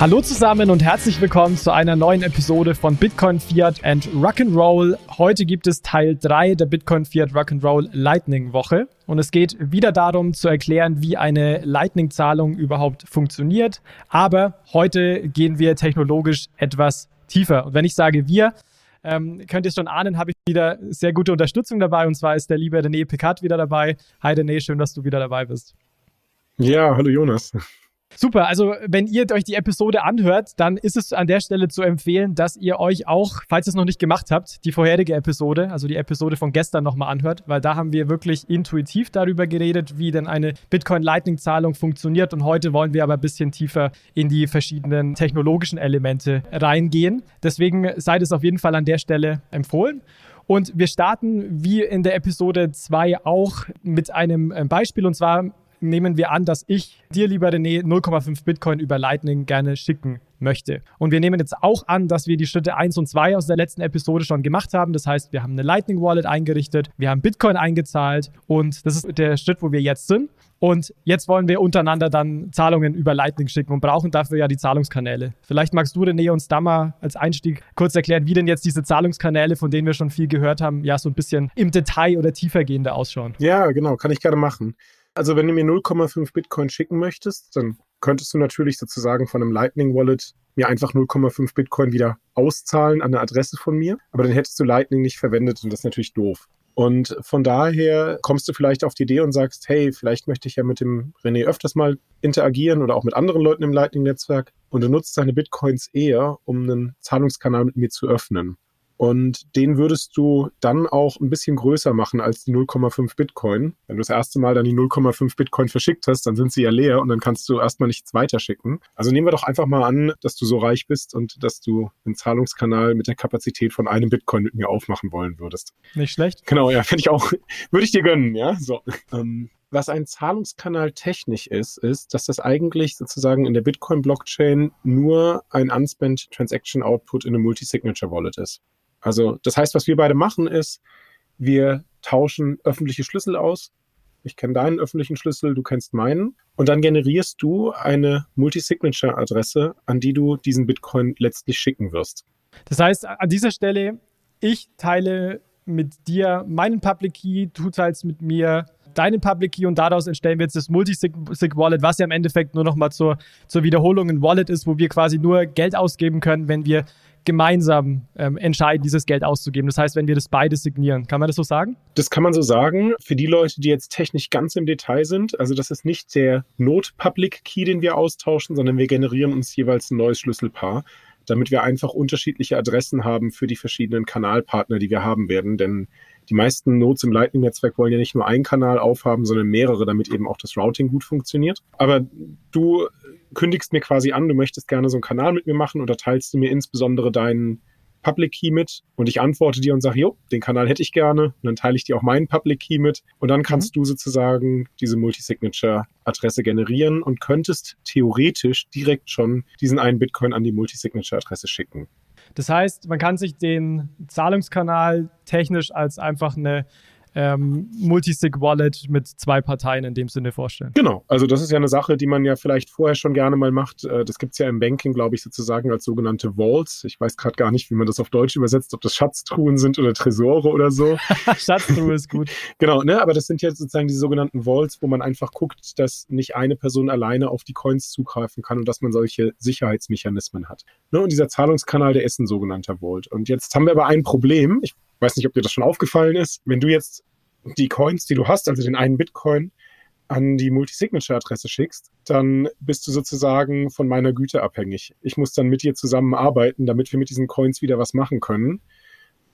Hallo zusammen und herzlich willkommen zu einer neuen Episode von Bitcoin Fiat and Rock'n'Roll. Heute gibt es Teil 3 der Bitcoin Fiat Rock'n'Roll Lightning Woche und es geht wieder darum zu erklären, wie eine Lightning Zahlung überhaupt funktioniert, aber heute gehen wir technologisch etwas tiefer. Und wenn ich sage wir, ähm, könnt ihr schon ahnen, habe ich wieder sehr gute Unterstützung dabei und zwar ist der liebe René Picard wieder dabei. Hi René, schön, dass du wieder dabei bist. Ja, hallo Jonas. Super, also wenn ihr euch die Episode anhört, dann ist es an der Stelle zu empfehlen, dass ihr euch auch, falls ihr es noch nicht gemacht habt, die vorherige Episode, also die Episode von gestern nochmal anhört, weil da haben wir wirklich intuitiv darüber geredet, wie denn eine Bitcoin Lightning Zahlung funktioniert und heute wollen wir aber ein bisschen tiefer in die verschiedenen technologischen Elemente reingehen. Deswegen seid es auf jeden Fall an der Stelle empfohlen. Und wir starten wie in der Episode 2 auch mit einem äh, Beispiel und zwar nehmen wir an, dass ich dir, lieber René, 0,5 Bitcoin über Lightning gerne schicken möchte. Und wir nehmen jetzt auch an, dass wir die Schritte 1 und 2 aus der letzten Episode schon gemacht haben. Das heißt, wir haben eine Lightning Wallet eingerichtet, wir haben Bitcoin eingezahlt und das ist der Schritt, wo wir jetzt sind. Und jetzt wollen wir untereinander dann Zahlungen über Lightning schicken und brauchen dafür ja die Zahlungskanäle. Vielleicht magst du, René, uns da mal als Einstieg kurz erklären, wie denn jetzt diese Zahlungskanäle, von denen wir schon viel gehört haben, ja so ein bisschen im Detail oder tiefergehender ausschauen. Ja, genau, kann ich gerne machen. Also wenn du mir 0,5 Bitcoin schicken möchtest, dann könntest du natürlich sozusagen von einem Lightning Wallet mir einfach 0,5 Bitcoin wieder auszahlen an eine Adresse von mir. Aber dann hättest du Lightning nicht verwendet und das ist natürlich doof. Und von daher kommst du vielleicht auf die Idee und sagst, hey, vielleicht möchte ich ja mit dem René öfters mal interagieren oder auch mit anderen Leuten im Lightning-Netzwerk. Und du nutzt deine Bitcoins eher, um einen Zahlungskanal mit mir zu öffnen. Und den würdest du dann auch ein bisschen größer machen als die 0,5 Bitcoin. Wenn du das erste Mal dann die 0,5 Bitcoin verschickt hast, dann sind sie ja leer und dann kannst du erstmal nichts weiterschicken. Also nehmen wir doch einfach mal an, dass du so reich bist und dass du einen Zahlungskanal mit der Kapazität von einem Bitcoin mit mir aufmachen wollen würdest. Nicht schlecht. Genau, ja, finde ich auch, würde ich dir gönnen, ja. So. Ähm, was ein Zahlungskanal technisch ist, ist, dass das eigentlich sozusagen in der Bitcoin-Blockchain nur ein Unspent Transaction Output in einem Multi-Signature Wallet ist. Also das heißt, was wir beide machen, ist, wir tauschen öffentliche Schlüssel aus. Ich kenne deinen öffentlichen Schlüssel, du kennst meinen. Und dann generierst du eine Multi-Signature-Adresse, an die du diesen Bitcoin letztlich schicken wirst. Das heißt, an dieser Stelle, ich teile mit dir meinen Public Key, du teilst mit mir deinen Public Key und daraus entstellen wir jetzt das Multisig-Wallet, was ja im Endeffekt nur nochmal zur, zur Wiederholung ein Wallet ist, wo wir quasi nur Geld ausgeben können, wenn wir gemeinsam ähm, entscheiden, dieses Geld auszugeben. Das heißt, wenn wir das beide signieren. Kann man das so sagen? Das kann man so sagen. Für die Leute, die jetzt technisch ganz im Detail sind, also das ist nicht der Not-Public-Key, den wir austauschen, sondern wir generieren uns jeweils ein neues Schlüsselpaar, damit wir einfach unterschiedliche Adressen haben für die verschiedenen Kanalpartner, die wir haben werden. Denn die meisten Nodes im Lightning-Netzwerk wollen ja nicht nur einen Kanal aufhaben, sondern mehrere, damit eben auch das Routing gut funktioniert. Aber du kündigst mir quasi an, du möchtest gerne so einen Kanal mit mir machen oder teilst du mir insbesondere deinen Public Key mit und ich antworte dir und sage, jo, den Kanal hätte ich gerne. Und dann teile ich dir auch meinen Public Key mit und dann kannst mhm. du sozusagen diese Multisignature-Adresse generieren und könntest theoretisch direkt schon diesen einen Bitcoin an die Multisignature-Adresse schicken. Das heißt, man kann sich den Zahlungskanal technisch als einfach eine ähm, Multisig-Wallet mit zwei Parteien in dem Sinne vorstellen. Genau, also das ist ja eine Sache, die man ja vielleicht vorher schon gerne mal macht. Äh, das gibt es ja im Banking, glaube ich, sozusagen als sogenannte Vaults. Ich weiß gerade gar nicht, wie man das auf Deutsch übersetzt, ob das Schatztruhen sind oder Tresore oder so. Schatztruhe ist gut. genau, ne? aber das sind ja sozusagen die sogenannten Vaults, wo man einfach guckt, dass nicht eine Person alleine auf die Coins zugreifen kann und dass man solche Sicherheitsmechanismen hat. Ne? Und dieser Zahlungskanal, der ist ein sogenannter Vault. Und jetzt haben wir aber ein Problem. Ich weiß nicht, ob dir das schon aufgefallen ist. Wenn du jetzt die Coins, die du hast, also den einen Bitcoin, an die Multisignature-Adresse schickst, dann bist du sozusagen von meiner Güte abhängig. Ich muss dann mit dir zusammenarbeiten, damit wir mit diesen Coins wieder was machen können.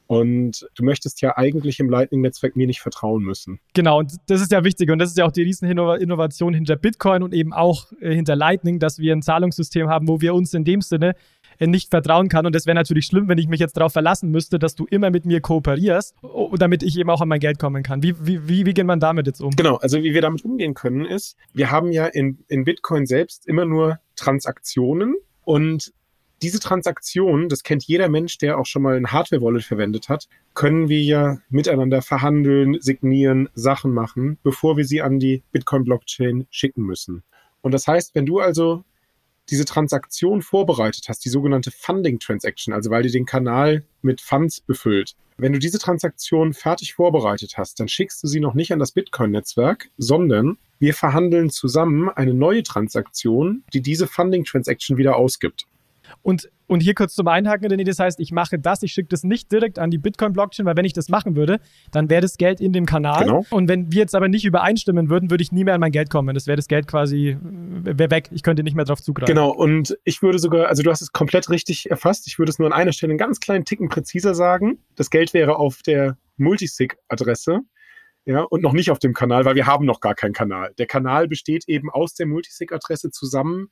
Und du möchtest ja eigentlich im Lightning-Netzwerk mir nicht vertrauen müssen. Genau, und das ist ja wichtig. Und das ist ja auch die Rieseninnovation hinter Bitcoin und eben auch äh, hinter Lightning, dass wir ein Zahlungssystem haben, wo wir uns in dem Sinne nicht vertrauen kann. Und das wäre natürlich schlimm, wenn ich mich jetzt darauf verlassen müsste, dass du immer mit mir kooperierst, damit ich eben auch an mein Geld kommen kann. Wie, wie, wie, wie geht man damit jetzt um? Genau, also wie wir damit umgehen können, ist, wir haben ja in, in Bitcoin selbst immer nur Transaktionen und diese Transaktionen, das kennt jeder Mensch, der auch schon mal ein Hardware-Wallet verwendet hat, können wir ja miteinander verhandeln, signieren, Sachen machen, bevor wir sie an die Bitcoin-Blockchain schicken müssen. Und das heißt, wenn du also diese Transaktion vorbereitet hast, die sogenannte Funding Transaction, also weil die den Kanal mit Funds befüllt, wenn du diese Transaktion fertig vorbereitet hast, dann schickst du sie noch nicht an das Bitcoin-Netzwerk, sondern wir verhandeln zusammen eine neue Transaktion, die diese Funding Transaction wieder ausgibt. Und, und hier kurz zum Einhaken, René, das heißt, ich mache das, ich schicke das nicht direkt an die Bitcoin-Blockchain, weil wenn ich das machen würde, dann wäre das Geld in dem Kanal. Genau. Und wenn wir jetzt aber nicht übereinstimmen würden, würde ich nie mehr an mein Geld kommen. Das wäre das Geld quasi weg. Ich könnte nicht mehr darauf zugreifen. Genau, und ich würde sogar, also du hast es komplett richtig erfasst. Ich würde es nur an einer Stelle einen ganz kleinen Ticken präziser sagen. Das Geld wäre auf der Multisig-Adresse ja, und noch nicht auf dem Kanal, weil wir haben noch gar keinen Kanal. Der Kanal besteht eben aus der Multisig-Adresse zusammen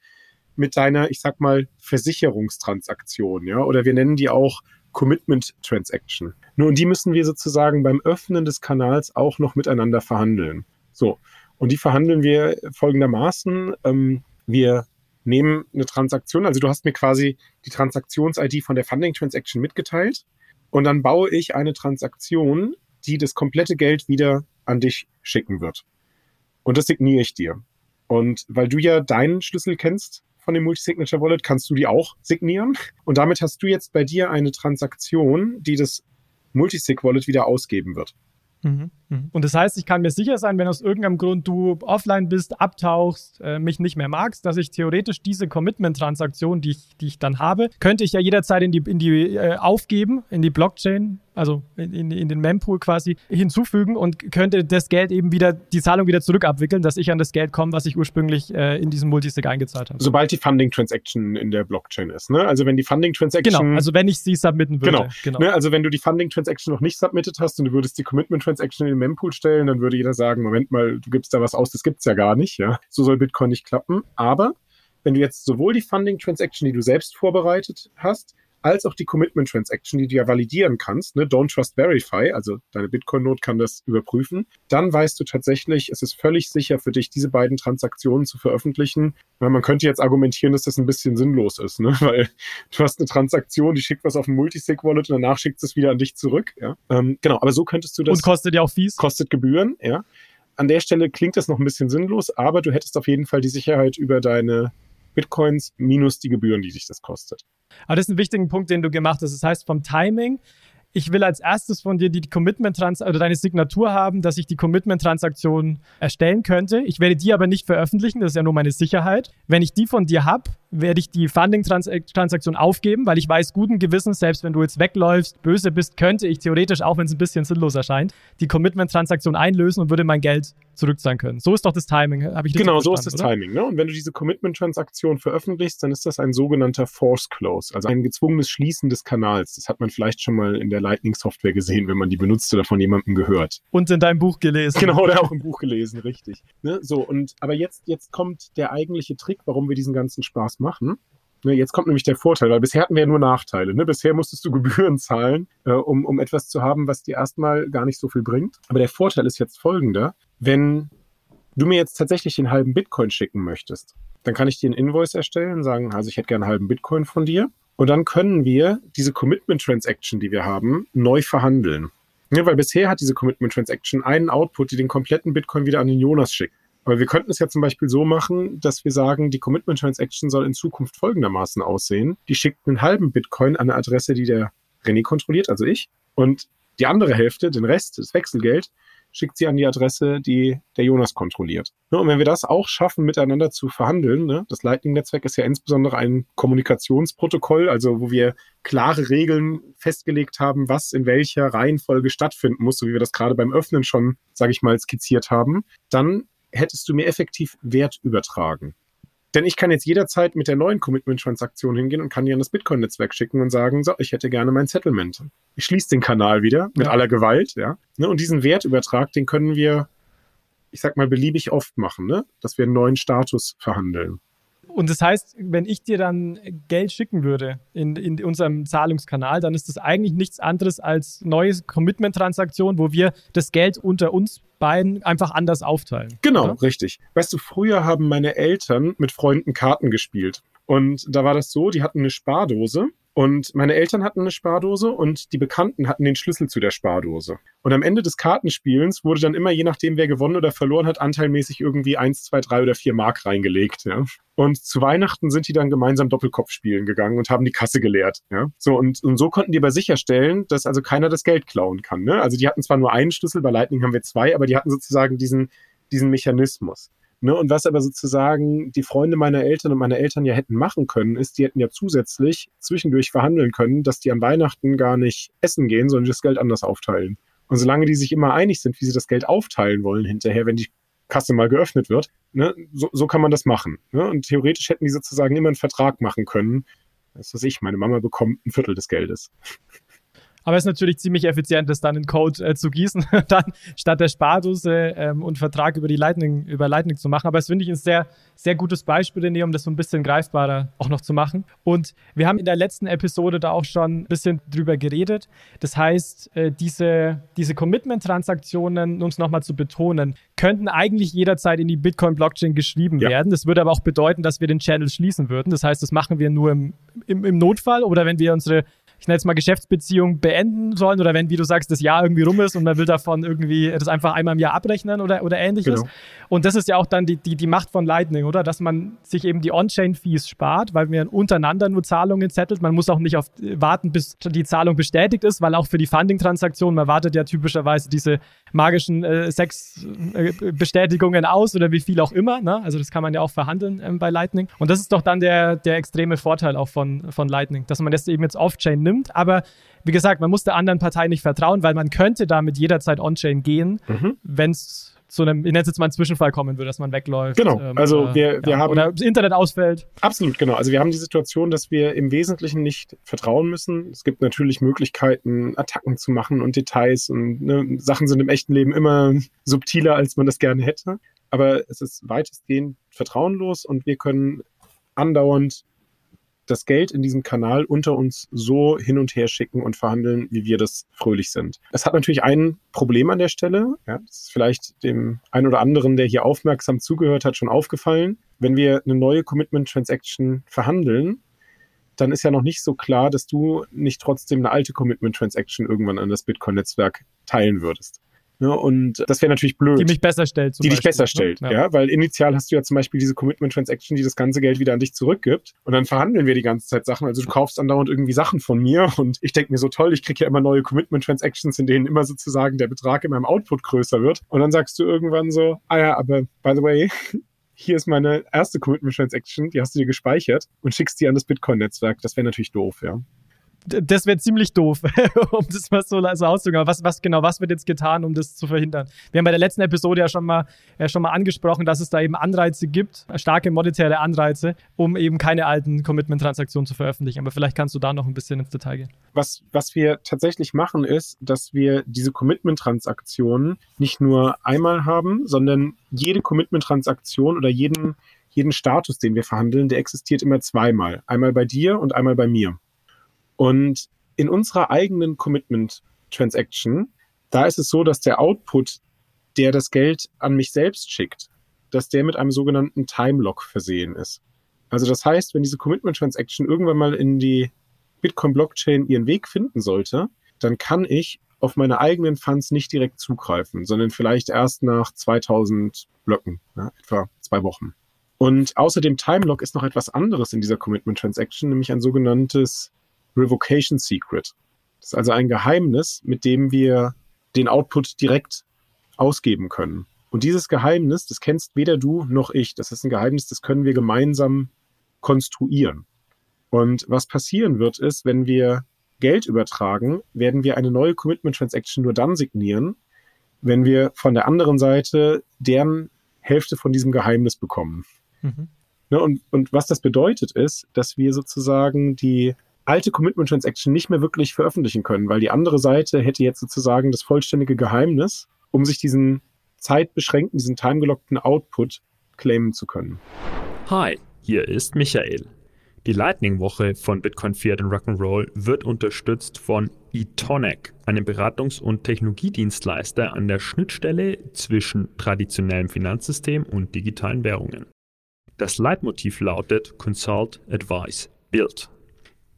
mit deiner, ich sag mal, Versicherungstransaktion, ja, oder wir nennen die auch Commitment Transaction. Nur und die müssen wir sozusagen beim Öffnen des Kanals auch noch miteinander verhandeln. So. Und die verhandeln wir folgendermaßen. Ähm, wir nehmen eine Transaktion, also du hast mir quasi die Transaktions-ID von der Funding Transaction mitgeteilt und dann baue ich eine Transaktion, die das komplette Geld wieder an dich schicken wird. Und das signiere ich dir. Und weil du ja deinen Schlüssel kennst von dem Multisignature Wallet, kannst du die auch signieren. Und damit hast du jetzt bei dir eine Transaktion, die das Multisig Wallet wieder ausgeben wird. Mhm, mhm. Und das heißt, ich kann mir sicher sein, wenn aus irgendeinem Grund du offline bist, abtauchst, äh, mich nicht mehr magst, dass ich theoretisch diese Commitment-Transaktion, die ich, die ich dann habe, könnte ich ja jederzeit in die, in die äh, aufgeben, in die Blockchain also in, in den Mempool quasi hinzufügen und könnte das Geld eben wieder, die Zahlung wieder zurückabwickeln, dass ich an das Geld komme, was ich ursprünglich äh, in diesem Multisig eingezahlt habe. Sobald die Funding Transaction in der Blockchain ist, ne? Also wenn die Funding Transaction. Genau, also wenn ich sie submitten würde. Genau. genau. Ne? Also wenn du die Funding Transaction noch nicht submitted hast und du würdest die Commitment Transaction in den Mempool stellen, dann würde jeder sagen, Moment mal, du gibst da was aus, das gibt's ja gar nicht, ja. So soll Bitcoin nicht klappen. Aber wenn du jetzt sowohl die Funding Transaction, die du selbst vorbereitet hast, als auch die Commitment Transaction, die du ja validieren kannst, ne? Don't Trust Verify, also deine Bitcoin-Note kann das überprüfen, dann weißt du tatsächlich, es ist völlig sicher für dich, diese beiden Transaktionen zu veröffentlichen. Weil man könnte jetzt argumentieren, dass das ein bisschen sinnlos ist, ne? weil du hast eine Transaktion, die schickt was auf ein Multisig-Wallet und danach schickt es wieder an dich zurück. Ja? Ähm, genau, aber so könntest du das. Und kostet ja auch Fees. Kostet Gebühren, ja. An der Stelle klingt das noch ein bisschen sinnlos, aber du hättest auf jeden Fall die Sicherheit über deine Bitcoins minus die Gebühren, die sich das kostet. Aber das ist ein wichtiger Punkt, den du gemacht hast. Das heißt, vom Timing, ich will als erstes von dir die Commitment oder deine Signatur haben, dass ich die Commitment-Transaktion erstellen könnte. Ich werde die aber nicht veröffentlichen, das ist ja nur meine Sicherheit. Wenn ich die von dir habe, werde ich die Funding-Transaktion aufgeben, weil ich weiß guten Gewissens, selbst wenn du jetzt wegläufst, böse bist, könnte ich theoretisch, auch wenn es ein bisschen sinnlos erscheint, die Commitment-Transaktion einlösen und würde mein Geld zurückzahlen können. So ist doch das Timing, habe ich Genau, so ist das oder? Timing. Ne? Und wenn du diese Commitment-Transaktion veröffentlichst, dann ist das ein sogenannter Force Close, also ein gezwungenes Schließen des Kanals. Das hat man vielleicht schon mal in der Lightning-Software gesehen, wenn man die benutzt oder von jemandem gehört. Und in deinem Buch gelesen. Genau, oder auch im Buch gelesen, richtig. Ne? So, und aber jetzt, jetzt kommt der eigentliche Trick, warum wir diesen ganzen Spaß machen. Ne, jetzt kommt nämlich der Vorteil, weil bisher hatten wir ja nur Nachteile. Ne? Bisher musstest du Gebühren zahlen, äh, um, um etwas zu haben, was dir erstmal gar nicht so viel bringt. Aber der Vorteil ist jetzt folgender. Wenn du mir jetzt tatsächlich den halben Bitcoin schicken möchtest, dann kann ich dir einen Invoice erstellen, sagen, also ich hätte gerne einen halben Bitcoin von dir. Und dann können wir diese Commitment Transaction, die wir haben, neu verhandeln. Ja, weil bisher hat diese Commitment Transaction einen Output, die den kompletten Bitcoin wieder an den Jonas schickt. Aber wir könnten es ja zum Beispiel so machen, dass wir sagen, die Commitment Transaction soll in Zukunft folgendermaßen aussehen. Die schickt einen halben Bitcoin an eine Adresse, die der René kontrolliert, also ich. Und die andere Hälfte, den Rest, das Wechselgeld, schickt sie an die Adresse, die der Jonas kontrolliert. Und wenn wir das auch schaffen, miteinander zu verhandeln, ne, das Lightning-Netzwerk ist ja insbesondere ein Kommunikationsprotokoll, also wo wir klare Regeln festgelegt haben, was in welcher Reihenfolge stattfinden muss, so wie wir das gerade beim Öffnen schon, sage ich mal, skizziert haben, dann hättest du mir effektiv Wert übertragen. Denn ich kann jetzt jederzeit mit der neuen Commitment-Transaktion hingehen und kann die an das Bitcoin-Netzwerk schicken und sagen, so, ich hätte gerne mein Settlement. Ich schließe den Kanal wieder mit ja. aller Gewalt, ja. Ne, und diesen Wertübertrag, den können wir, ich sag mal, beliebig oft machen, ne? dass wir einen neuen Status verhandeln. Und das heißt, wenn ich dir dann Geld schicken würde in, in unserem Zahlungskanal, dann ist das eigentlich nichts anderes als neue Commitment-Transaktion, wo wir das Geld unter uns beiden einfach anders aufteilen. Genau, oder? richtig. Weißt du, früher haben meine Eltern mit Freunden Karten gespielt. Und da war das so, die hatten eine Spardose Und meine Eltern hatten eine Spardose und die Bekannten hatten den Schlüssel zu der Spardose. Und am Ende des Kartenspielens wurde dann immer, je nachdem, wer gewonnen oder verloren hat, anteilmäßig irgendwie eins, zwei, drei oder vier Mark reingelegt. Ja. Und zu Weihnachten sind die dann gemeinsam Doppelkopf spielen gegangen und haben die Kasse geleert. Ja. So, und, und so konnten die aber sicherstellen, dass also keiner das Geld klauen kann. Ne? Also die hatten zwar nur einen Schlüssel, bei Lightning haben wir zwei, aber die hatten sozusagen diesen, diesen Mechanismus. Ne, und was aber sozusagen die Freunde meiner Eltern und meine Eltern ja hätten machen können, ist, die hätten ja zusätzlich zwischendurch verhandeln können, dass die an Weihnachten gar nicht essen gehen, sondern das Geld anders aufteilen. Und solange die sich immer einig sind, wie sie das Geld aufteilen wollen hinterher, wenn die Kasse mal geöffnet wird, ne, so, so kann man das machen. Ne? Und theoretisch hätten die sozusagen immer einen Vertrag machen können. Das was ich, meine Mama bekommt ein Viertel des Geldes. Aber es ist natürlich ziemlich effizient, das dann in Code äh, zu gießen, dann statt der Spardose ähm, und Vertrag über die Lightning, über Lightning zu machen. Aber es finde ich ein sehr, sehr gutes Beispiel, René, um das so ein bisschen greifbarer auch noch zu machen. Und wir haben in der letzten Episode da auch schon ein bisschen drüber geredet. Das heißt, äh, diese, diese Commitment-Transaktionen, um es nochmal zu betonen, könnten eigentlich jederzeit in die Bitcoin-Blockchain geschrieben ja. werden. Das würde aber auch bedeuten, dass wir den Channel schließen würden. Das heißt, das machen wir nur im, im, im Notfall oder wenn wir unsere ich nenne jetzt mal Geschäftsbeziehung beenden sollen oder wenn, wie du sagst, das Jahr irgendwie rum ist und man will davon irgendwie das einfach einmal im Jahr abrechnen oder, oder ähnliches. Genau. Und das ist ja auch dann die, die, die Macht von Lightning, oder? Dass man sich eben die On-Chain-Fees spart, weil man untereinander nur Zahlungen zettelt. Man muss auch nicht auf warten, bis die Zahlung bestätigt ist, weil auch für die Funding-Transaktion, man wartet ja typischerweise diese magischen äh, sechs äh, Bestätigungen aus oder wie viel auch immer. Ne? Also das kann man ja auch verhandeln ähm, bei Lightning. Und das ist doch dann der, der extreme Vorteil auch von, von Lightning, dass man das eben jetzt Off-Chain nimmt nimmt. Aber wie gesagt, man muss der anderen Partei nicht vertrauen, weil man könnte damit jederzeit on-chain gehen, mhm. wenn es zu einem, ich nenne es jetzt mal einen Zwischenfall kommen würde, dass man wegläuft. Genau, ähm, also wir, wir ja, haben... Oder das Internet ausfällt. Absolut, genau. Also wir haben die Situation, dass wir im Wesentlichen nicht vertrauen müssen. Es gibt natürlich Möglichkeiten, Attacken zu machen und Details und ne, Sachen sind im echten Leben immer subtiler, als man das gerne hätte. Aber es ist weitestgehend vertrauenlos und wir können andauernd das Geld in diesem Kanal unter uns so hin und her schicken und verhandeln, wie wir das fröhlich sind. Es hat natürlich ein Problem an der Stelle. Ja, das ist vielleicht dem einen oder anderen, der hier aufmerksam zugehört hat, schon aufgefallen. Wenn wir eine neue Commitment Transaction verhandeln, dann ist ja noch nicht so klar, dass du nicht trotzdem eine alte Commitment Transaction irgendwann an das Bitcoin-Netzwerk teilen würdest. Ne? Und das wäre natürlich blöd. Die mich besser stellt. die Beispiel, dich besser ne? stellt, ja. ja. Weil initial hast du ja zum Beispiel diese Commitment Transaction, die das ganze Geld wieder an dich zurückgibt. Und dann verhandeln wir die ganze Zeit Sachen. Also du kaufst andauernd irgendwie Sachen von mir und ich denke mir so toll, ich kriege ja immer neue Commitment Transactions, in denen immer sozusagen der Betrag in meinem Output größer wird. Und dann sagst du irgendwann so, ah ja, aber by the way, hier ist meine erste Commitment Transaction, die hast du dir gespeichert und schickst die an das Bitcoin-Netzwerk. Das wäre natürlich doof, ja das wäre ziemlich doof, um das mal so, so auszugehen. Aber was, was genau, was wird jetzt getan, um das zu verhindern? Wir haben bei der letzten Episode ja schon mal, ja schon mal angesprochen, dass es da eben Anreize gibt, starke monetäre Anreize, um eben keine alten Commitment-Transaktionen zu veröffentlichen. Aber vielleicht kannst du da noch ein bisschen ins Detail gehen. Was, was wir tatsächlich machen, ist, dass wir diese Commitment-Transaktionen nicht nur einmal haben, sondern jede Commitment-Transaktion oder jeden, jeden Status, den wir verhandeln, der existiert immer zweimal. Einmal bei dir und einmal bei mir. Und in unserer eigenen Commitment Transaction, da ist es so, dass der Output, der das Geld an mich selbst schickt, dass der mit einem sogenannten Time Lock versehen ist. Also das heißt, wenn diese Commitment Transaction irgendwann mal in die Bitcoin Blockchain ihren Weg finden sollte, dann kann ich auf meine eigenen Funds nicht direkt zugreifen, sondern vielleicht erst nach 2000 Blöcken, ja, etwa zwei Wochen. Und außer dem Time Lock ist noch etwas anderes in dieser Commitment Transaction, nämlich ein sogenanntes Revocation Secret. Das ist also ein Geheimnis, mit dem wir den Output direkt ausgeben können. Und dieses Geheimnis, das kennst weder du noch ich. Das ist ein Geheimnis, das können wir gemeinsam konstruieren. Und was passieren wird, ist, wenn wir Geld übertragen, werden wir eine neue Commitment Transaction nur dann signieren, wenn wir von der anderen Seite deren Hälfte von diesem Geheimnis bekommen. Mhm. Ne, und, und was das bedeutet, ist, dass wir sozusagen die alte Commitment Transaction nicht mehr wirklich veröffentlichen können, weil die andere Seite hätte jetzt sozusagen das vollständige Geheimnis, um sich diesen zeitbeschränkten, diesen timegelockten Output claimen zu können. Hi, hier ist Michael. Die Lightning-Woche von Bitcoin Fiat und Rock'n'Roll wird unterstützt von eTonic, einem Beratungs- und Technologiedienstleister an der Schnittstelle zwischen traditionellem Finanzsystem und digitalen Währungen. Das Leitmotiv lautet Consult, Advise, Build.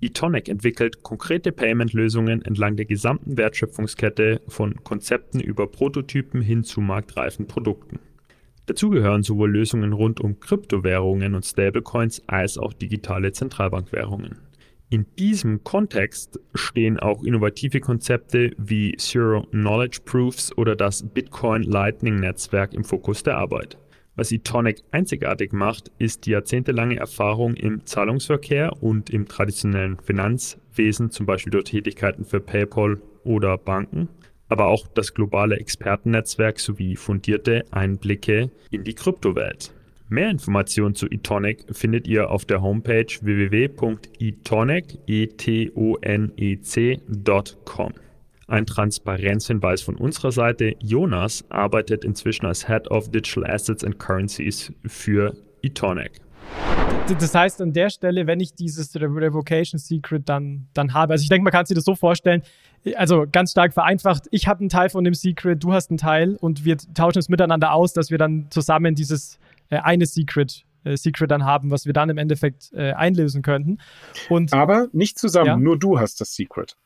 eTonic entwickelt konkrete Payment-Lösungen entlang der gesamten Wertschöpfungskette von Konzepten über Prototypen hin zu marktreifen Produkten. Dazu gehören sowohl Lösungen rund um Kryptowährungen und Stablecoins als auch digitale Zentralbankwährungen. In diesem Kontext stehen auch innovative Konzepte wie Zero Knowledge Proofs oder das Bitcoin Lightning Netzwerk im Fokus der Arbeit. Was eTonic einzigartig macht, ist die jahrzehntelange Erfahrung im Zahlungsverkehr und im traditionellen Finanzwesen, zum Beispiel durch Tätigkeiten für PayPal oder Banken, aber auch das globale Expertennetzwerk sowie fundierte Einblicke in die Kryptowelt. Mehr Informationen zu eTonic findet ihr auf der Homepage www.etonec.com. Ein Transparenzhinweis von unserer Seite. Jonas arbeitet inzwischen als Head of Digital Assets and Currencies für eTonic. Das heißt, an der Stelle, wenn ich dieses Revocation Secret dann, dann habe, also ich denke, man kann sich das so vorstellen, also ganz stark vereinfacht, ich habe einen Teil von dem Secret, du hast einen Teil und wir tauschen es miteinander aus, dass wir dann zusammen dieses äh, eine Secret äh, Secret dann haben, was wir dann im Endeffekt äh, einlösen könnten. Und, Aber nicht zusammen, ja? nur du hast das Secret.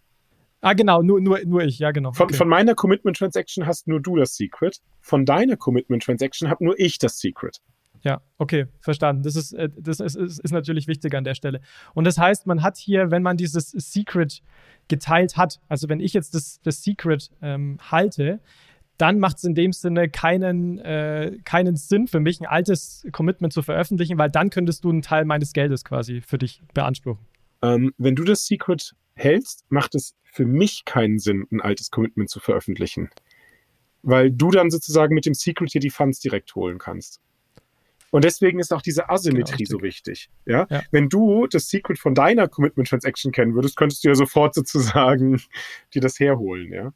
Ah, genau, nur, nur, nur ich, ja, genau. Von, okay. von meiner Commitment Transaction hast nur du das Secret. Von deiner Commitment Transaction habe nur ich das Secret. Ja, okay, verstanden. Das ist, äh, das ist, ist, ist natürlich wichtig an der Stelle. Und das heißt, man hat hier, wenn man dieses Secret geteilt hat, also wenn ich jetzt das, das Secret ähm, halte, dann macht es in dem Sinne keinen, äh, keinen Sinn für mich, ein altes Commitment zu veröffentlichen, weil dann könntest du einen Teil meines Geldes quasi für dich beanspruchen. Ähm, wenn du das Secret hältst, macht es für mich keinen Sinn, ein altes Commitment zu veröffentlichen. Weil du dann sozusagen mit dem Secret hier die Funds direkt holen kannst. Und deswegen ist auch diese Asymmetrie genau, so wichtig. Ja? ja? Wenn du das Secret von deiner Commitment Transaction kennen würdest, könntest du ja sofort sozusagen dir das herholen. Ja?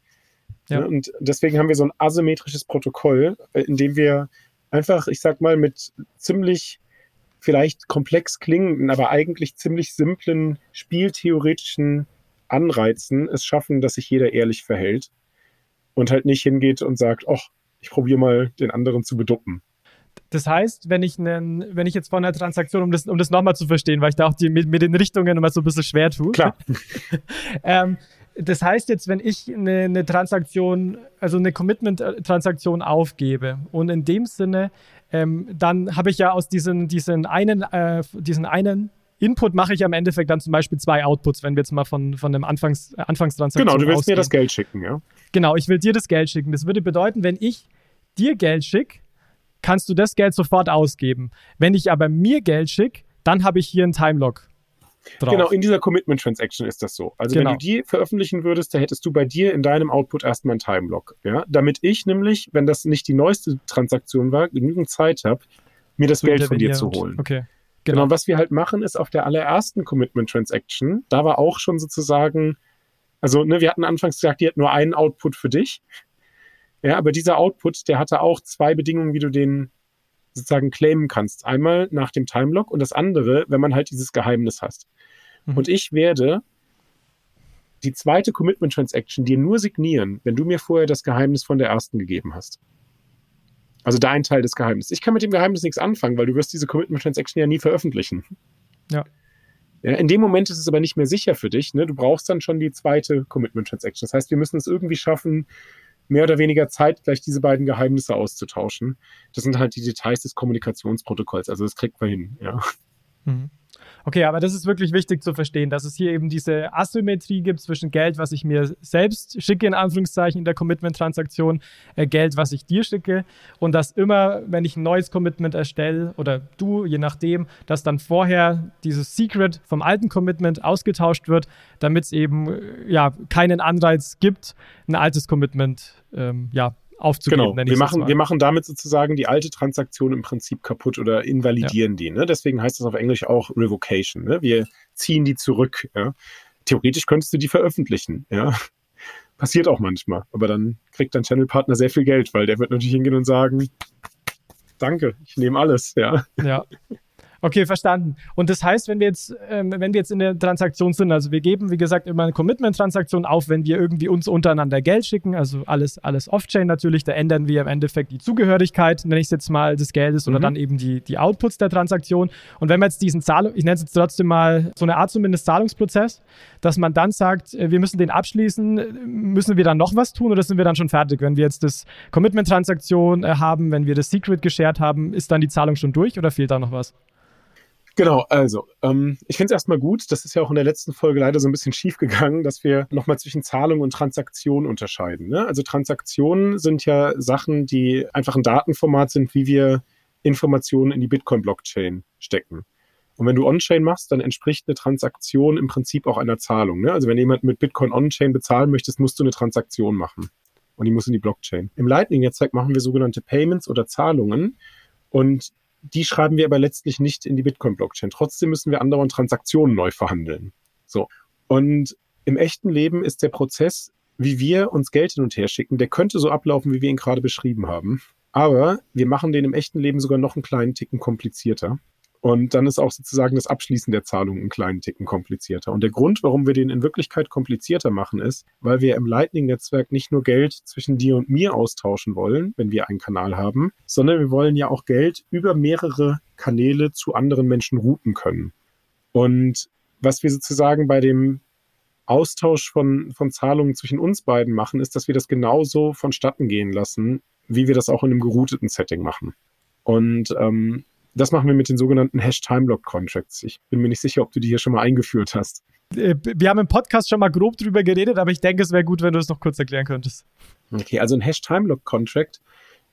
ja. ja? Und deswegen haben wir so ein asymmetrisches Protokoll, äh, in dem wir einfach, ich sag mal, mit ziemlich vielleicht komplex klingenden, aber eigentlich ziemlich simplen spieltheoretischen Anreizen es schaffen, dass sich jeder ehrlich verhält und halt nicht hingeht und sagt, ach, ich probiere mal den anderen zu beduppen. Das heißt, wenn ich, nen, wenn ich jetzt von einer Transaktion, um das, um das nochmal zu verstehen, weil ich da auch die, mit, mit den Richtungen immer so ein bisschen schwer tue. Klar. ähm, das heißt jetzt, wenn ich eine, eine Transaktion, also eine Commitment-Transaktion aufgebe und in dem Sinne, ähm, dann habe ich ja aus diesen, diesen einen, äh, diesen einen Input mache ich am Endeffekt dann zum Beispiel zwei Outputs, wenn wir jetzt mal von, von einem Anfangs, Anfangstransaktion Genau, du willst ausgehen. mir das Geld schicken, ja? Genau, ich will dir das Geld schicken. Das würde bedeuten, wenn ich dir Geld schicke, kannst du das Geld sofort ausgeben. Wenn ich aber mir Geld schicke, dann habe ich hier einen Timelock. Drauf. Genau, in dieser Commitment Transaction ist das so. Also genau. wenn du die veröffentlichen würdest, da hättest du bei dir in deinem Output erstmal einen Timelock. Ja? Damit ich nämlich, wenn das nicht die neueste Transaktion war, genügend Zeit habe, mir das Geld von dir zu holen. Okay. Genau. genau, was wir halt machen, ist auf der allerersten Commitment Transaction, da war auch schon sozusagen, also ne, wir hatten anfangs gesagt, die hat nur einen Output für dich. Ja, aber dieser Output, der hatte auch zwei Bedingungen, wie du den sozusagen claimen kannst. Einmal nach dem Timelock und das andere, wenn man halt dieses Geheimnis hast. Mhm. Und ich werde die zweite Commitment Transaction dir nur signieren, wenn du mir vorher das Geheimnis von der ersten gegeben hast. Also dein Teil des Geheimnisses. Ich kann mit dem Geheimnis nichts anfangen, weil du wirst diese Commitment Transaction ja nie veröffentlichen. Ja. ja in dem Moment ist es aber nicht mehr sicher für dich. Ne? Du brauchst dann schon die zweite Commitment Transaction. Das heißt, wir müssen es irgendwie schaffen, mehr oder weniger Zeit gleich diese beiden Geheimnisse auszutauschen. Das sind halt die Details des Kommunikationsprotokolls. Also das kriegt man hin, ja. Mhm. Okay, aber das ist wirklich wichtig zu verstehen, dass es hier eben diese Asymmetrie gibt zwischen Geld, was ich mir selbst schicke, in Anführungszeichen, in der Commitment-Transaktion, äh, Geld, was ich dir schicke. Und dass immer, wenn ich ein neues Commitment erstelle oder du, je nachdem, dass dann vorher dieses Secret vom alten Commitment ausgetauscht wird, damit es eben äh, ja, keinen Anreiz gibt, ein altes Commitment ähm, ja, aufzugeben. Genau, wir machen, wir machen damit sozusagen die alte Transaktion im Prinzip kaputt oder invalidieren ja. die. Ne? Deswegen heißt das auf Englisch auch Revocation. Ne? Wir ziehen die zurück. Ja? Theoretisch könntest du die veröffentlichen. Ja? Passiert auch manchmal. Aber dann kriegt dein Channel-Partner sehr viel Geld, weil der wird natürlich hingehen und sagen, danke, ich nehme alles. Ja. ja. Okay, verstanden. Und das heißt, wenn wir jetzt, ähm, wenn wir jetzt in der Transaktion sind, also wir geben, wie gesagt, immer eine Commitment-Transaktion auf, wenn wir irgendwie uns untereinander Geld schicken, also alles, alles Off-Chain natürlich, da ändern wir im Endeffekt die Zugehörigkeit, nenne ich es jetzt mal, des Geldes oder mhm. dann eben die, die Outputs der Transaktion. Und wenn wir jetzt diesen Zahlung, ich nenne es jetzt trotzdem mal so eine Art zumindest Zahlungsprozess, dass man dann sagt, äh, wir müssen den abschließen, müssen wir dann noch was tun oder sind wir dann schon fertig? Wenn wir jetzt das Commitment-Transaktion äh, haben, wenn wir das Secret geshared haben, ist dann die Zahlung schon durch oder fehlt da noch was? Genau, also ähm, ich finde es erstmal gut, das ist ja auch in der letzten Folge leider so ein bisschen schief gegangen, dass wir nochmal zwischen Zahlung und Transaktion unterscheiden. Ne? Also Transaktionen sind ja Sachen, die einfach ein Datenformat sind, wie wir Informationen in die Bitcoin-Blockchain stecken. Und wenn du On-Chain machst, dann entspricht eine Transaktion im Prinzip auch einer Zahlung. Ne? Also wenn jemand mit Bitcoin On-Chain bezahlen möchtest, musst du eine Transaktion machen. Und die muss in die Blockchain. Im Lightning-Netzwerk machen wir sogenannte Payments oder Zahlungen. Und die schreiben wir aber letztlich nicht in die Bitcoin-Blockchain. Trotzdem müssen wir andauernd Transaktionen neu verhandeln. So. Und im echten Leben ist der Prozess, wie wir uns Geld hin und her schicken, der könnte so ablaufen, wie wir ihn gerade beschrieben haben. Aber wir machen den im echten Leben sogar noch einen kleinen Ticken komplizierter. Und dann ist auch sozusagen das Abschließen der Zahlung einen kleinen Ticken komplizierter. Und der Grund, warum wir den in Wirklichkeit komplizierter machen, ist, weil wir im Lightning-Netzwerk nicht nur Geld zwischen dir und mir austauschen wollen, wenn wir einen Kanal haben, sondern wir wollen ja auch Geld über mehrere Kanäle zu anderen Menschen routen können. Und was wir sozusagen bei dem Austausch von, von Zahlungen zwischen uns beiden machen, ist, dass wir das genauso vonstatten gehen lassen, wie wir das auch in einem gerouteten Setting machen. Und ähm, das machen wir mit den sogenannten Hash-Time-Lock-Contracts. Ich bin mir nicht sicher, ob du die hier schon mal eingeführt hast. Äh, wir haben im Podcast schon mal grob drüber geredet, aber ich denke, es wäre gut, wenn du es noch kurz erklären könntest. Okay, also ein Hash-Time-Lock-Contract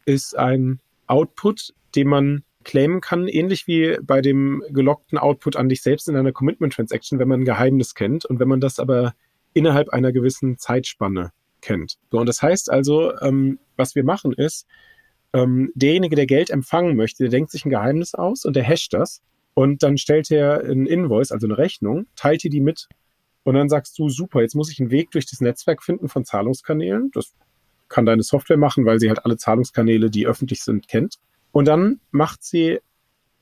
ist ein Output, den man claimen kann, ähnlich wie bei dem gelockten Output an dich selbst in einer Commitment-Transaction, wenn man ein Geheimnis kennt und wenn man das aber innerhalb einer gewissen Zeitspanne kennt. So, und das heißt also, ähm, was wir machen ist, ähm, derjenige, der Geld empfangen möchte, der denkt sich ein Geheimnis aus und der hasht das und dann stellt er ein Invoice, also eine Rechnung, teilt dir die mit und dann sagst du, super, jetzt muss ich einen Weg durch das Netzwerk finden von Zahlungskanälen. Das kann deine Software machen, weil sie halt alle Zahlungskanäle, die öffentlich sind, kennt. Und dann macht sie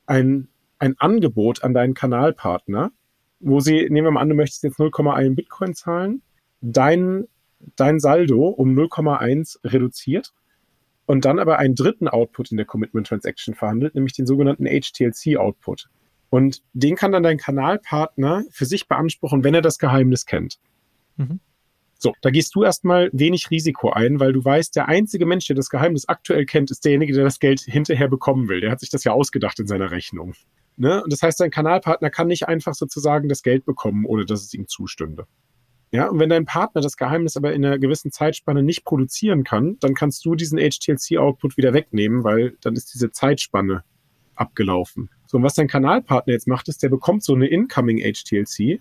ein, ein Angebot an deinen Kanalpartner, wo sie, nehmen wir mal an, du möchtest jetzt 0,1 Bitcoin zahlen, dein, dein Saldo um 0,1 reduziert und dann aber einen dritten Output in der Commitment Transaction verhandelt, nämlich den sogenannten HTLC Output. Und den kann dann dein Kanalpartner für sich beanspruchen, wenn er das Geheimnis kennt. Mhm. So, da gehst du erstmal wenig Risiko ein, weil du weißt, der einzige Mensch, der das Geheimnis aktuell kennt, ist derjenige, der das Geld hinterher bekommen will. Der hat sich das ja ausgedacht in seiner Rechnung. Ne? Und das heißt, dein Kanalpartner kann nicht einfach sozusagen das Geld bekommen, ohne dass es ihm zustünde. Ja, und wenn dein Partner das Geheimnis aber in einer gewissen Zeitspanne nicht produzieren kann, dann kannst du diesen HTLC-Output wieder wegnehmen, weil dann ist diese Zeitspanne abgelaufen. So, und was dein Kanalpartner jetzt macht, ist, der bekommt so eine Incoming HTLC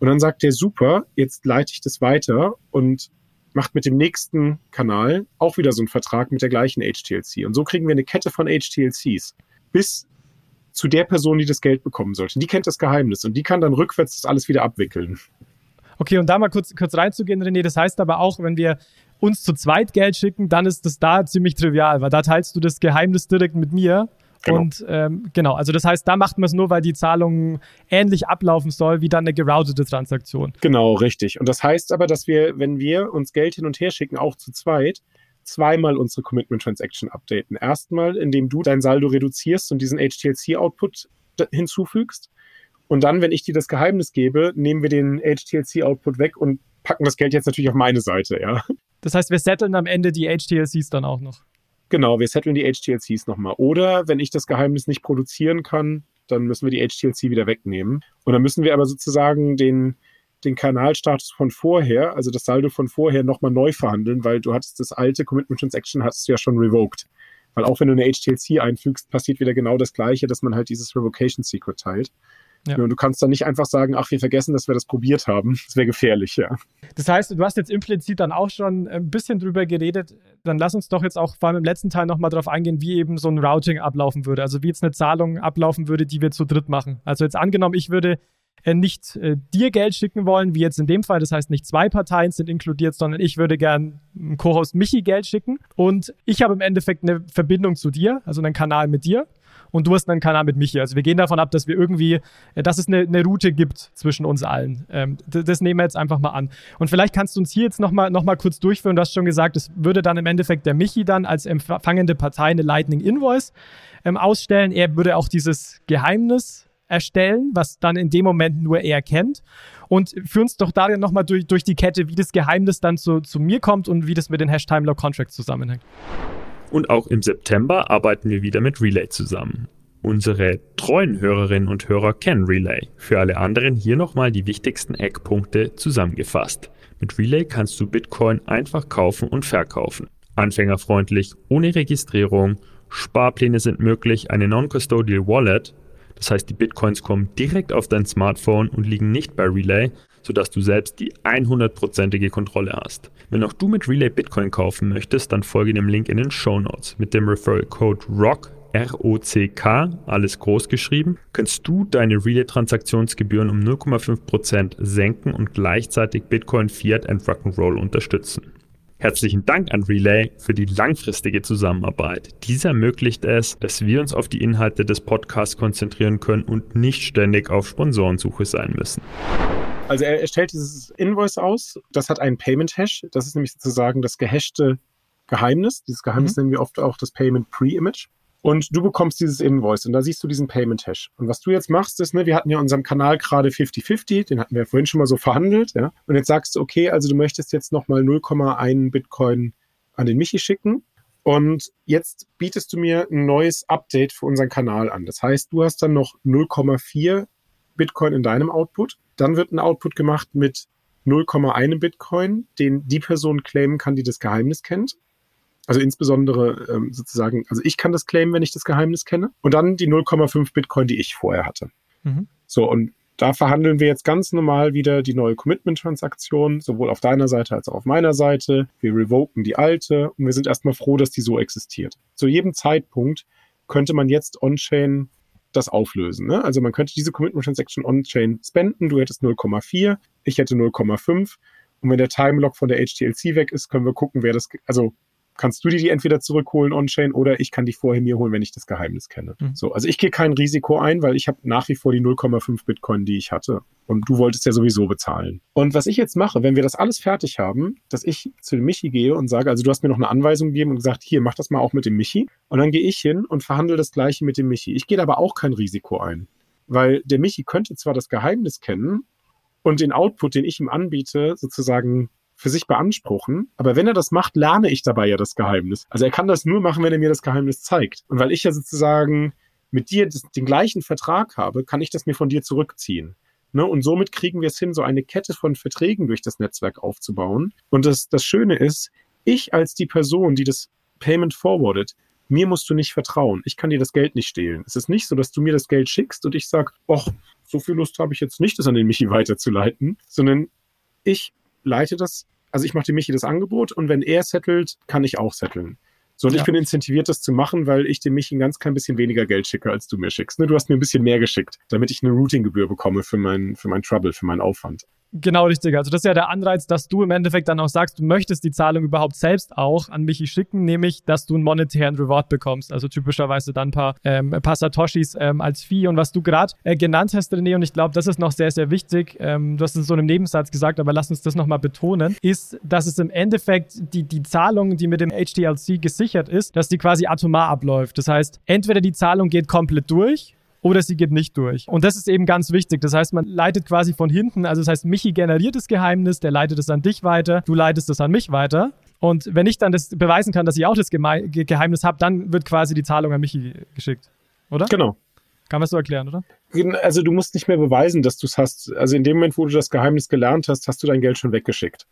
und dann sagt der, super, jetzt leite ich das weiter und macht mit dem nächsten Kanal auch wieder so einen Vertrag mit der gleichen HTLC. Und so kriegen wir eine Kette von HTLCs bis zu der Person, die das Geld bekommen sollte. Die kennt das Geheimnis und die kann dann rückwärts das alles wieder abwickeln. Okay, und da mal kurz, kurz reinzugehen, René, das heißt aber auch, wenn wir uns zu zweit Geld schicken, dann ist das da ziemlich trivial, weil da teilst du das Geheimnis direkt mit mir. Genau. Und ähm, genau, also das heißt, da macht man es nur, weil die Zahlung ähnlich ablaufen soll wie dann eine geroutete Transaktion. Genau, richtig. Und das heißt aber, dass wir, wenn wir uns Geld hin und her schicken, auch zu zweit, zweimal unsere Commitment Transaction updaten. Erstmal, indem du dein Saldo reduzierst und diesen HTLC-Output hinzufügst. Und dann, wenn ich dir das Geheimnis gebe, nehmen wir den HTLC-Output weg und packen das Geld jetzt natürlich auf meine Seite, ja. Das heißt, wir setteln am Ende die HTLCs dann auch noch. Genau, wir setteln die HTLCs nochmal. Oder wenn ich das Geheimnis nicht produzieren kann, dann müssen wir die HTLC wieder wegnehmen. Und dann müssen wir aber sozusagen den, den Kanalstatus von vorher, also das Saldo von vorher, nochmal neu verhandeln, weil du hattest das alte Commitment Transaction hast du ja schon revoked. Weil auch wenn du eine HTLC einfügst, passiert wieder genau das Gleiche, dass man halt dieses Revocation Secret teilt. Ja. Und du kannst dann nicht einfach sagen, ach, wir vergessen, dass wir das probiert haben. Das wäre gefährlich, ja. Das heißt, du hast jetzt implizit dann auch schon ein bisschen drüber geredet. Dann lass uns doch jetzt auch vor allem im letzten Teil nochmal darauf eingehen, wie eben so ein Routing ablaufen würde. Also wie jetzt eine Zahlung ablaufen würde, die wir zu dritt machen. Also jetzt angenommen, ich würde äh, nicht äh, dir Geld schicken wollen, wie jetzt in dem Fall. Das heißt, nicht zwei Parteien sind inkludiert, sondern ich würde gern Co-Host Michi Geld schicken. Und ich habe im Endeffekt eine Verbindung zu dir, also einen Kanal mit dir. Und du hast einen Kanal mit Michi. Also wir gehen davon ab, dass wir irgendwie, äh, dass es eine, eine Route gibt zwischen uns allen. Ähm, das nehmen wir jetzt einfach mal an. Und vielleicht kannst du uns hier jetzt nochmal noch mal kurz durchführen. Du hast schon gesagt, es würde dann im Endeffekt der Michi dann als empfangende Partei eine Lightning Invoice ähm, ausstellen. Er würde auch dieses Geheimnis erstellen, was dann in dem Moment nur er kennt. Und führ uns doch da nochmal durch, durch die Kette, wie das Geheimnis dann zu, zu mir kommt und wie das mit den Hash-Time-Lock-Contracts zusammenhängt. Und auch im September arbeiten wir wieder mit Relay zusammen. Unsere treuen Hörerinnen und Hörer kennen Relay. Für alle anderen hier nochmal die wichtigsten Eckpunkte zusammengefasst. Mit Relay kannst du Bitcoin einfach kaufen und verkaufen. Anfängerfreundlich, ohne Registrierung, Sparpläne sind möglich, eine Non-Custodial Wallet, das heißt die Bitcoins kommen direkt auf dein Smartphone und liegen nicht bei Relay, sodass du selbst die 100%ige Kontrolle hast. Wenn auch du mit Relay Bitcoin kaufen möchtest, dann folge dem Link in den Show Notes. Mit dem Referral Code ROCK R-O-C-K, alles groß geschrieben, kannst du deine Relay-Transaktionsgebühren um 0,5% senken und gleichzeitig Bitcoin, Fiat und Rock'n'Roll unterstützen. Herzlichen Dank an Relay für die langfristige Zusammenarbeit. Dies ermöglicht es, dass wir uns auf die Inhalte des Podcasts konzentrieren können und nicht ständig auf Sponsorensuche sein müssen. Also er, stellt dieses Invoice aus, das hat einen Payment Hash, das ist nämlich sozusagen das gehashte Geheimnis. Dieses Geheimnis mhm. nennen wir oft auch das Payment Pre-Image. Und du bekommst dieses Invoice und da siehst du diesen Payment Hash. Und was du jetzt machst, ist, ne, wir hatten ja unserem Kanal gerade 50-50, den hatten wir vorhin schon mal so verhandelt, ja. Und jetzt sagst du, okay, also du möchtest jetzt nochmal 0,1 Bitcoin an den Michi schicken. Und jetzt bietest du mir ein neues Update für unseren Kanal an. Das heißt, du hast dann noch 0,4 Bitcoin in deinem Output. Dann wird ein Output gemacht mit 0,1 Bitcoin, den die Person claimen kann, die das Geheimnis kennt. Also insbesondere ähm, sozusagen, also ich kann das claimen, wenn ich das Geheimnis kenne. Und dann die 0,5 Bitcoin, die ich vorher hatte. Mhm. So, und da verhandeln wir jetzt ganz normal wieder die neue Commitment-Transaktion, sowohl auf deiner Seite als auch auf meiner Seite. Wir revoken die alte und wir sind erstmal froh, dass die so existiert. Zu jedem Zeitpunkt könnte man jetzt on-chain das auflösen. Ne? Also man könnte diese Commitment-Transaction on-chain spenden. Du hättest 0,4, ich hätte 0,5. Und wenn der Timelock von der HTLC weg ist, können wir gucken, wer das, also kannst du dir die entweder zurückholen on-chain oder ich kann die vorher mir holen, wenn ich das Geheimnis kenne. Mhm. So, also ich gehe kein Risiko ein, weil ich habe nach wie vor die 0,5 Bitcoin, die ich hatte. Und du wolltest ja sowieso bezahlen. Und was ich jetzt mache, wenn wir das alles fertig haben, dass ich zu dem Michi gehe und sage, also du hast mir noch eine Anweisung gegeben und gesagt, hier, mach das mal auch mit dem Michi. Und dann gehe ich hin und verhandle das gleiche mit dem Michi. Ich gehe aber auch kein Risiko ein. Weil der Michi könnte zwar das Geheimnis kennen und den Output, den ich ihm anbiete, sozusagen für sich beanspruchen. Aber wenn er das macht, lerne ich dabei ja das Geheimnis. Also er kann das nur machen, wenn er mir das Geheimnis zeigt. Und weil ich ja sozusagen mit dir den gleichen Vertrag habe, kann ich das mir von dir zurückziehen. Ne? Und somit kriegen wir es hin, so eine Kette von Verträgen durch das Netzwerk aufzubauen. Und das, das Schöne ist, ich als die Person, die das Payment forwardet, mir musst du nicht vertrauen. Ich kann dir das Geld nicht stehlen. Es ist nicht so, dass du mir das Geld schickst und ich sag, ach, so viel Lust habe ich jetzt nicht, das an den Michi weiterzuleiten, sondern ich leite das, also ich mache dem Michi das Angebot und wenn er settelt, kann ich auch setteln. So, und ja. ich bin incentiviert, das zu machen, weil ich dem Michi ein ganz klein bisschen weniger Geld schicke, als du mir schickst. Ne? Du hast mir ein bisschen mehr geschickt, damit ich eine Routing-Gebühr bekomme für mein, für mein Trouble, für meinen Aufwand. Genau, richtig. Also das ist ja der Anreiz, dass du im Endeffekt dann auch sagst, du möchtest die Zahlung überhaupt selbst auch an Michi schicken, nämlich, dass du einen monetären Reward bekommst. Also typischerweise dann ein paar, ähm, paar Satoshis ähm, als Fee. Und was du gerade äh, genannt hast, René, und ich glaube, das ist noch sehr, sehr wichtig, ähm, du hast es so in einem Nebensatz gesagt, aber lass uns das nochmal betonen, ist, dass es im Endeffekt die, die Zahlung, die mit dem HDLC gesichert ist, dass die quasi atomar abläuft. Das heißt, entweder die Zahlung geht komplett durch, oder sie geht nicht durch. Und das ist eben ganz wichtig. Das heißt, man leitet quasi von hinten, also das heißt, Michi generiert das Geheimnis, der leitet es an dich weiter, du leitest es an mich weiter. Und wenn ich dann das beweisen kann, dass ich auch das Geme Geheimnis habe, dann wird quasi die Zahlung an Michi geschickt. Oder? Genau. Kann man es so erklären, oder? Also du musst nicht mehr beweisen, dass du es hast. Also in dem Moment, wo du das Geheimnis gelernt hast, hast du dein Geld schon weggeschickt.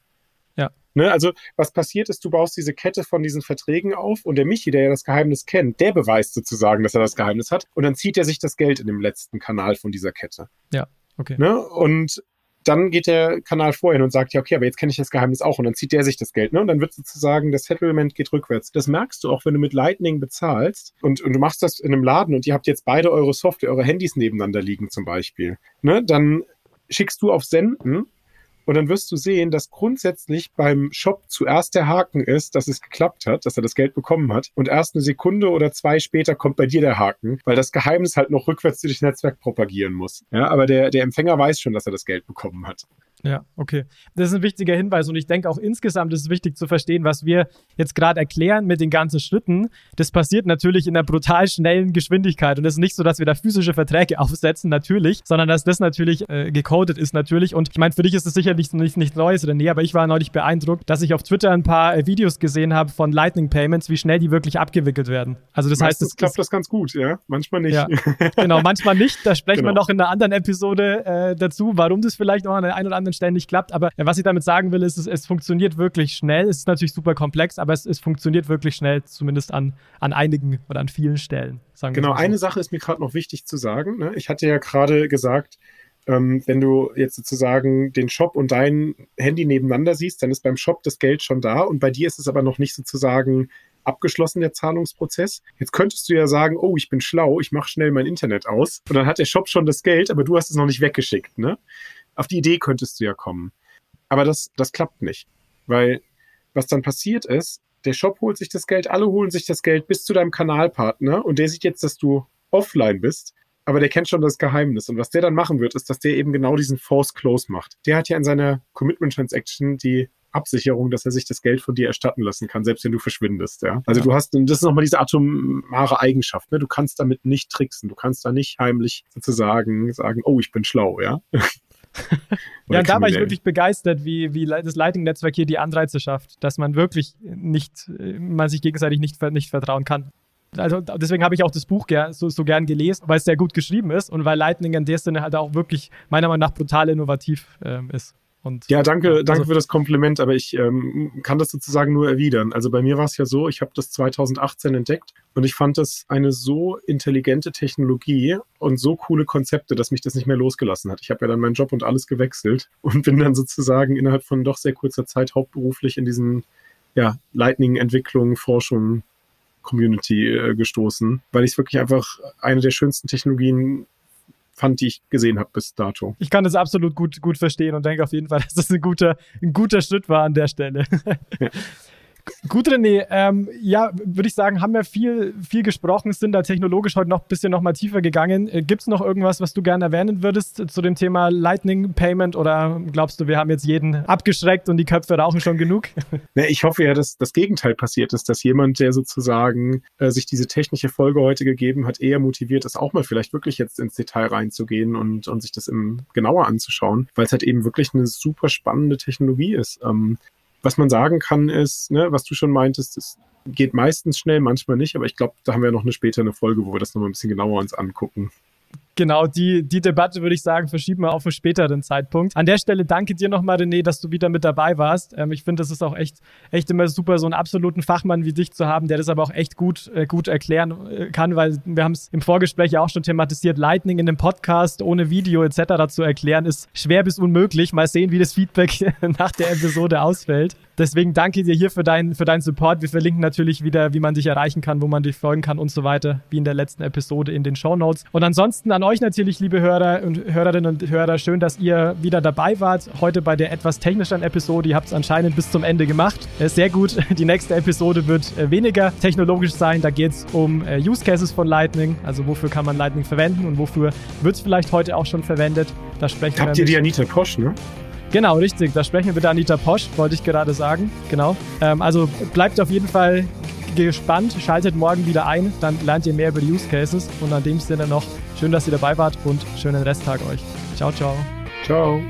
Ja. Ne, also was passiert ist, du baust diese Kette von diesen Verträgen auf und der Michi, der ja das Geheimnis kennt, der beweist sozusagen, dass er das Geheimnis hat und dann zieht er sich das Geld in dem letzten Kanal von dieser Kette. Ja, okay. Ne? Und dann geht der Kanal vorhin und sagt, ja, okay, aber jetzt kenne ich das Geheimnis auch und dann zieht der sich das Geld, ne? Und dann wird sozusagen das Settlement geht rückwärts. Das merkst du auch, wenn du mit Lightning bezahlst und, und du machst das in einem Laden und ihr habt jetzt beide eure Software, eure Handys nebeneinander liegen zum Beispiel, ne? Dann schickst du auf Senden Und dann wirst du sehen, dass grundsätzlich beim Shop zuerst der Haken ist, dass es geklappt hat, dass er das Geld bekommen hat. Und erst eine Sekunde oder zwei später kommt bei dir der Haken, weil das Geheimnis halt noch rückwärts durch das Netzwerk propagieren muss. Ja, aber der, der Empfänger weiß schon, dass er das Geld bekommen hat. Ja, okay. Das ist ein wichtiger Hinweis und ich denke auch insgesamt ist es wichtig zu verstehen, was wir jetzt gerade erklären mit den ganzen Schritten. Das passiert natürlich in einer brutal schnellen Geschwindigkeit und es ist nicht so, dass wir da physische Verträge aufsetzen, natürlich, sondern dass das natürlich äh, gecodet ist, natürlich. Und ich meine, für dich ist es sicherlich nicht, nicht Neues nee, aber ich war neulich beeindruckt, dass ich auf Twitter ein paar äh, Videos gesehen habe von Lightning Payments, wie schnell die wirklich abgewickelt werden. Also das Meistens heißt, es klappt das ganz gut, ja. Manchmal nicht. Ja, genau, manchmal nicht. Da sprechen genau. wir noch in einer anderen Episode äh, dazu, warum das vielleicht noch an der einen oder anderen Stellen nicht klappt. Aber was ich damit sagen will, ist, es, es funktioniert wirklich schnell. Es ist natürlich super komplex, aber es, es funktioniert wirklich schnell, zumindest an, an einigen oder an vielen Stellen. genau, so. eine Sache ist mir gerade noch wichtig zu sagen. Ne? Ich hatte ja gerade gesagt, ähm, wenn du jetzt sozusagen den Shop und dein Handy nebeneinander siehst, dann ist beim Shop das Geld schon da und bei dir ist es aber noch nicht sozusagen abgeschlossen, der Zahlungsprozess. Jetzt könntest du ja sagen, oh, ich bin schlau, ich mache schnell mein Internet aus und dann hat der Shop schon das Geld, aber du hast es noch nicht weggeschickt. Ne? Auf die Idee könntest du ja kommen. Aber das, das klappt nicht. Weil was dann passiert ist, der Shop holt sich das Geld, alle holen sich das Geld bis zu deinem Kanalpartner und der sieht jetzt, dass du offline bist, aber der kennt schon das Geheimnis. Und was der dann machen wird, ist, dass der eben genau diesen Force Close macht. Der hat ja in seiner Commitment Transaction die Absicherung, dass er sich das Geld von dir erstatten lassen kann, selbst wenn du verschwindest. Ja? Also ja. du hast, und das ist nochmal diese atomare Eigenschaft. Ne? Du kannst damit nicht tricksen. Du kannst da nicht heimlich sozusagen sagen, oh, ich bin schlau. Ja. ja, und da war ich wirklich begeistert, wie, wie das Lightning-Netzwerk hier die Anreize schafft, dass man wirklich nicht, man sich gegenseitig nicht, nicht vertrauen kann. Also deswegen habe ich auch das Buch ger so, so gern gelesen, weil es sehr gut geschrieben ist und weil Lightning in der Sinne halt auch wirklich meiner Meinung nach brutal innovativ ähm, ist. Und, ja, danke, danke also, für das Kompliment, aber ich ähm, kann das sozusagen nur erwidern. Also bei mir war es ja so, ich habe das 2018 entdeckt und ich fand das eine so intelligente Technologie und so coole Konzepte, dass mich das nicht mehr losgelassen hat. Ich habe ja dann meinen Job und alles gewechselt und bin dann sozusagen innerhalb von doch sehr kurzer Zeit hauptberuflich in diesen ja, Lightning-Entwicklung, Forschung, Community äh, gestoßen, weil ich es wirklich einfach eine der schönsten Technologien fand, die ich gesehen habe bis dato. Ich kann das absolut gut, gut verstehen und denke auf jeden Fall, dass das ein guter, ein guter Schritt war an der Stelle. Ja. Gut, René. Ähm, ja, würde ich sagen, haben wir viel, viel gesprochen, sind da technologisch heute noch ein bisschen noch mal tiefer gegangen. Äh, Gibt es noch irgendwas, was du gerne erwähnen würdest zu dem Thema Lightning Payment oder glaubst du, wir haben jetzt jeden abgeschreckt und die Köpfe rauchen schon genug? Ja, ich hoffe ja, dass das Gegenteil passiert ist, dass jemand, der sozusagen äh, sich diese technische Folge heute gegeben hat, eher motiviert ist, auch mal vielleicht wirklich jetzt ins Detail reinzugehen und, und sich das im, genauer anzuschauen, weil es halt eben wirklich eine super spannende Technologie ist. Ähm, was man sagen kann, ist, ne, was du schon meintest, es geht meistens schnell, manchmal nicht, aber ich glaube, da haben wir noch eine später eine Folge, wo wir das nochmal ein bisschen genauer uns angucken. Genau, die, die Debatte würde ich sagen, verschieben wir auf einen späteren Zeitpunkt. An der Stelle danke dir nochmal, René, dass du wieder mit dabei warst. Ähm, ich finde, das ist auch echt, echt immer super, so einen absoluten Fachmann wie dich zu haben, der das aber auch echt gut, äh, gut erklären äh, kann, weil wir haben es im Vorgespräch ja auch schon thematisiert. Lightning in einem Podcast ohne Video etc. zu erklären, ist schwer bis unmöglich. Mal sehen, wie das Feedback nach der Episode ausfällt. Deswegen danke dir hier für, dein, für deinen Support. Wir verlinken natürlich wieder, wie man dich erreichen kann, wo man dich folgen kann und so weiter, wie in der letzten Episode in den Show Notes. Und ansonsten an euch natürlich, liebe Hörer und Hörerinnen und Hörer, schön, dass ihr wieder dabei wart. Heute bei der etwas technischeren Episode. Ihr habt es anscheinend bis zum Ende gemacht. Äh, sehr gut. Die nächste Episode wird äh, weniger technologisch sein. Da geht es um äh, Use Cases von Lightning. Also wofür kann man Lightning verwenden und wofür wird es vielleicht heute auch schon verwendet. Da sprechen Habt ihr die Anita Posch, ne? Genau, richtig. Da sprechen wir mit Anita Posch, wollte ich gerade sagen. Genau. Ähm, also bleibt auf jeden Fall gespannt, schaltet morgen wieder ein, dann lernt ihr mehr über die Use Cases. Und an dem Sinne noch schön, dass ihr dabei wart und schönen Resttag euch. Ciao, ciao. Ciao.